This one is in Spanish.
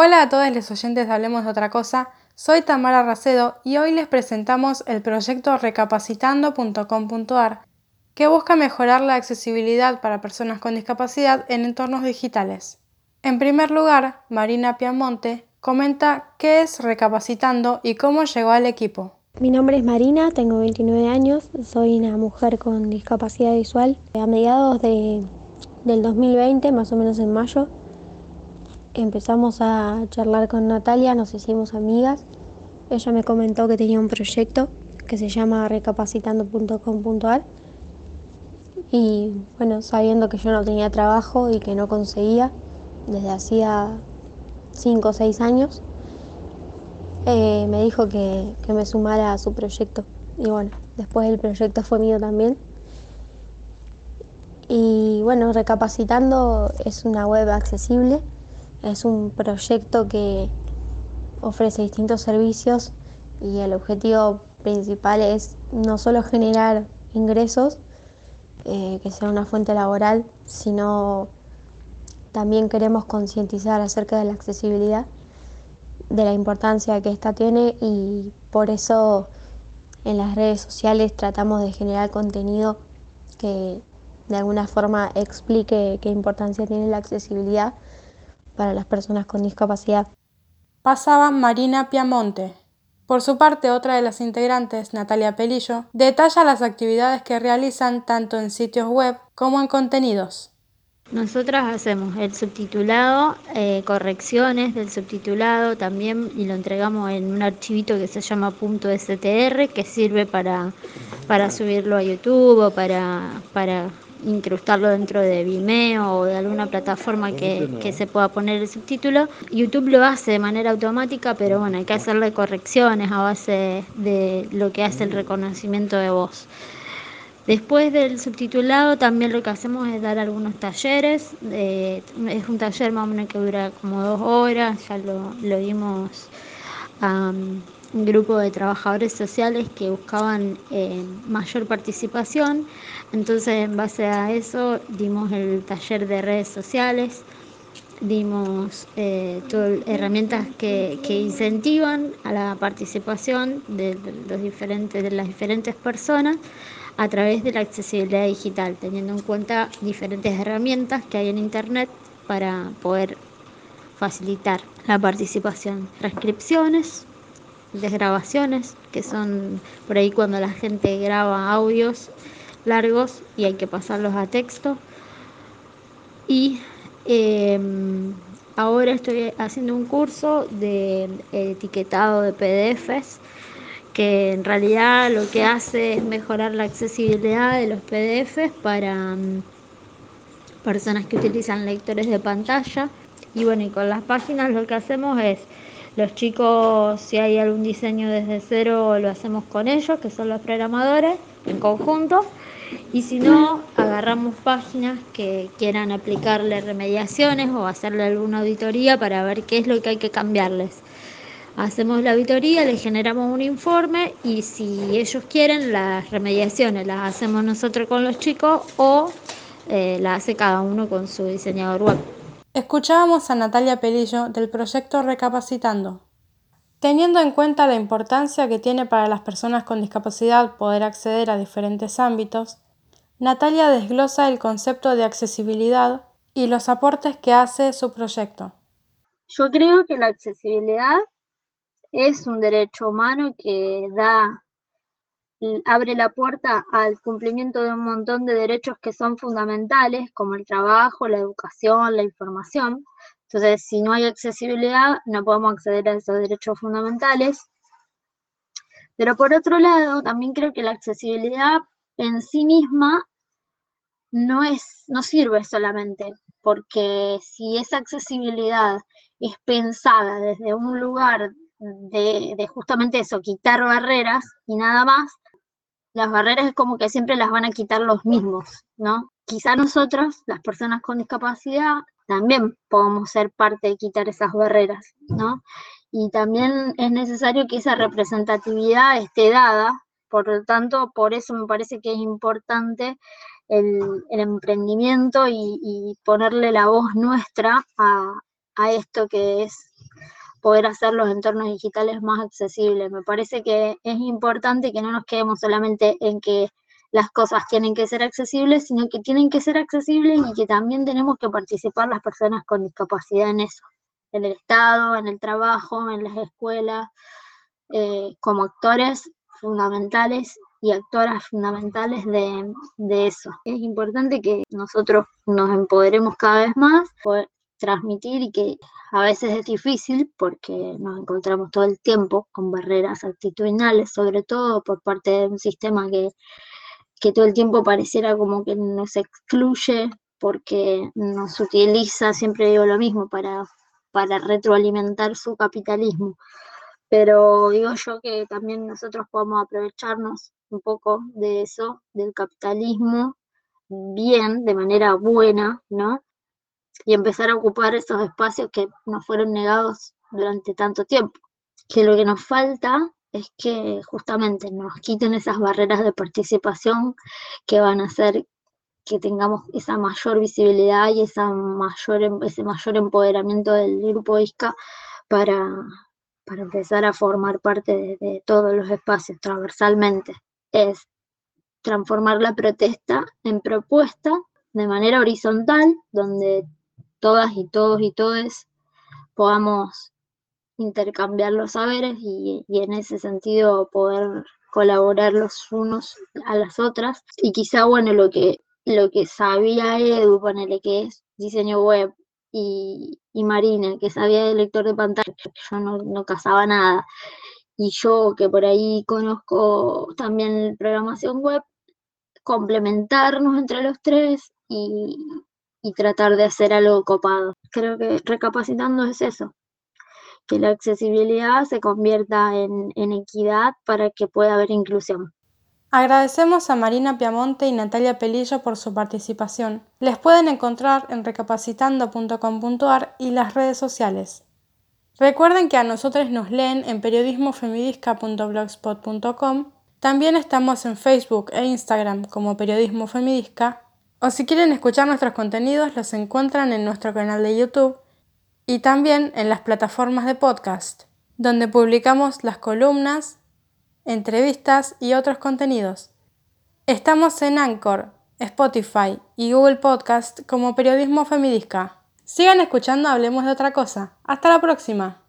Hola a todos los oyentes de Hablemos de otra cosa, soy Tamara Racedo y hoy les presentamos el proyecto recapacitando.com.ar que busca mejorar la accesibilidad para personas con discapacidad en entornos digitales. En primer lugar, Marina Piamonte comenta qué es Recapacitando y cómo llegó al equipo. Mi nombre es Marina, tengo 29 años, soy una mujer con discapacidad visual. A mediados de, del 2020, más o menos en mayo, empezamos a charlar con Natalia, nos hicimos amigas. Ella me comentó que tenía un proyecto que se llama recapacitando.com.ar y bueno, sabiendo que yo no tenía trabajo y que no conseguía desde hacía 5 o 6 años, eh, me dijo que, que me sumara a su proyecto. Y bueno, después el proyecto fue mío también. Y bueno, recapacitando es una web accesible es un proyecto que ofrece distintos servicios y el objetivo principal es no solo generar ingresos, eh, que sea una fuente laboral, sino también queremos concientizar acerca de la accesibilidad, de la importancia que esta tiene y por eso en las redes sociales tratamos de generar contenido que de alguna forma explique qué importancia tiene la accesibilidad para las personas con discapacidad. Pasaba Marina Piamonte. Por su parte, otra de las integrantes, Natalia Pelillo, detalla las actividades que realizan tanto en sitios web como en contenidos. Nosotras hacemos el subtitulado, eh, correcciones del subtitulado también y lo entregamos en un archivito que se llama .str que sirve para, para subirlo a YouTube o para, para incrustarlo dentro de Vimeo o de alguna plataforma que, se pueda poner el subtítulo. YouTube lo hace de manera automática, pero bueno, hay que hacerle correcciones a base de lo que hace el reconocimiento de voz. Después del subtitulado también lo que hacemos es dar algunos talleres. es un taller más o menos que dura como dos horas, ya lo, lo dimos a un grupo de trabajadores sociales que buscaban eh, mayor participación. Entonces, en base a eso, dimos el taller de redes sociales, dimos eh, herramientas que, incentivan a la participación de, los diferentes, de las diferentes personas a través de la accesibilidad digital, teniendo en cuenta diferentes herramientas que hay en Internet para poder facilitar la participación. Transcripciones, desgrabaciones, que son por ahí cuando la gente graba audios largos y hay que pasarlos a texto. Y em, ahora estoy haciendo un curso de etiquetado de PDFs que en realidad lo que hace es mejorar la accesibilidad de los PDFs para mm, personas que utilizan lectores de pantalla. Y bueno, y con las páginas lo que hacemos es los chicos, si hay algún diseño desde cero, lo hacemos con ellos, que son los programadores, en conjunto. Y si no, agarramos páginas que quieran aplicarle remediaciones o hacerle alguna auditoría para ver qué es lo que hay que cambiarles. Hacemos la auditoría, les generamos un informe y si ellos quieren, las remediaciones las hacemos nosotros con los chicos o eh, las hace cada uno con su diseñador web. Escuchábamos a Natalia Pelillo del proyecto Recapacitando. Teniendo en cuenta la importancia que tiene para las personas con discapacidad poder acceder a diferentes ámbitos, Natalia desglosa el concepto de accesibilidad y los aportes que hace su proyecto. Yo creo que la accesibilidad es un derecho humano que da abre la puerta al cumplimiento de un montón de derechos que son fundamentales, como el trabajo, la educación, la información. Entonces, si no hay accesibilidad, no podemos acceder a esos derechos fundamentales. Pero por otro lado, también creo que la accesibilidad en sí misma no, es, no sirve solamente, porque si esa accesibilidad es pensada desde un lugar de, de, justamente eso, quitar barreras y nada más, las barreras es como que siempre las van a quitar los mismos, ¿no? Quizá nosotros, las personas con discapacidad, también podemos ser parte de quitar esas barreras, ¿no? Y también es necesario que esa representatividad esté dada, por lo tanto, por eso me parece que es importante el, emprendimiento y, ponerle la voz nuestra a, a esto que es poder hacer los entornos digitales más accesibles. Me parece que es importante que no nos quedemos solamente en que las cosas tienen que ser accesibles, sino que tienen que ser accesibles y que también tenemos que participar las personas con discapacidad en eso, en el Estado, en el trabajo, en las escuelas, eh, como actores fundamentales y actoras fundamentales de, de, eso. Es importante que nosotros nos empoderemos cada vez más, transmitir y que a veces es difícil porque nos encontramos todo el tiempo con barreras actitudinales, sobre todo por parte de un sistema que que todo el tiempo pareciera como que nos excluye porque nos utiliza, siempre digo lo mismo, para, para retroalimentar su capitalismo. Pero digo yo que también nosotros podemos aprovecharnos un poco de eso, del capitalismo, bien, de manera buena, ¿no? Y empezar a ocupar esos espacios que nos fueron negados durante tanto tiempo. Que lo que nos falta es que justamente nos quiten esas barreras de participación que van a hacer que tengamos esa mayor visibilidad y esa mayor, em, ese mayor empoderamiento del grupo ISCA para, para empezar a formar parte de, de todos los espacios transversalmente. Es transformar la protesta en propuesta de manera horizontal, donde todas y todos y todes podamos intercambiar los saberes y, en ese sentido poder colaborar los unos a las otras. Y quizá, bueno, lo que, lo que sabía Edu, ponele que es diseño web, y, y Marina, que sabía de lector de pantalla, yo no, no casaba nada. Y yo, que por ahí conozco también programación web, complementarnos entre los tres y, y tratar de hacer algo copado. Creo que recapacitando es eso, que la accesibilidad se convierta en, equidad para que pueda haber inclusión. Agradecemos a Marina Piamonte y Natalia Pelillo por su participación. Les pueden encontrar en recapacitando.com.ar y las redes sociales. Recuerden que a nosotros nos leen en periodismofemidisca.blogspot.com. También estamos en Facebook e Instagram como Periodismo Femidisca. O si quieren escuchar nuestros contenidos, los encuentran en nuestro canal de YouTube y también en las plataformas de podcast, donde publicamos las columnas, entrevistas y otros contenidos. Estamos en Anchor, Spotify y Google Podcast como Periodismo Femidisca. Sigan escuchando Hablemos de otra cosa. Hasta la próxima.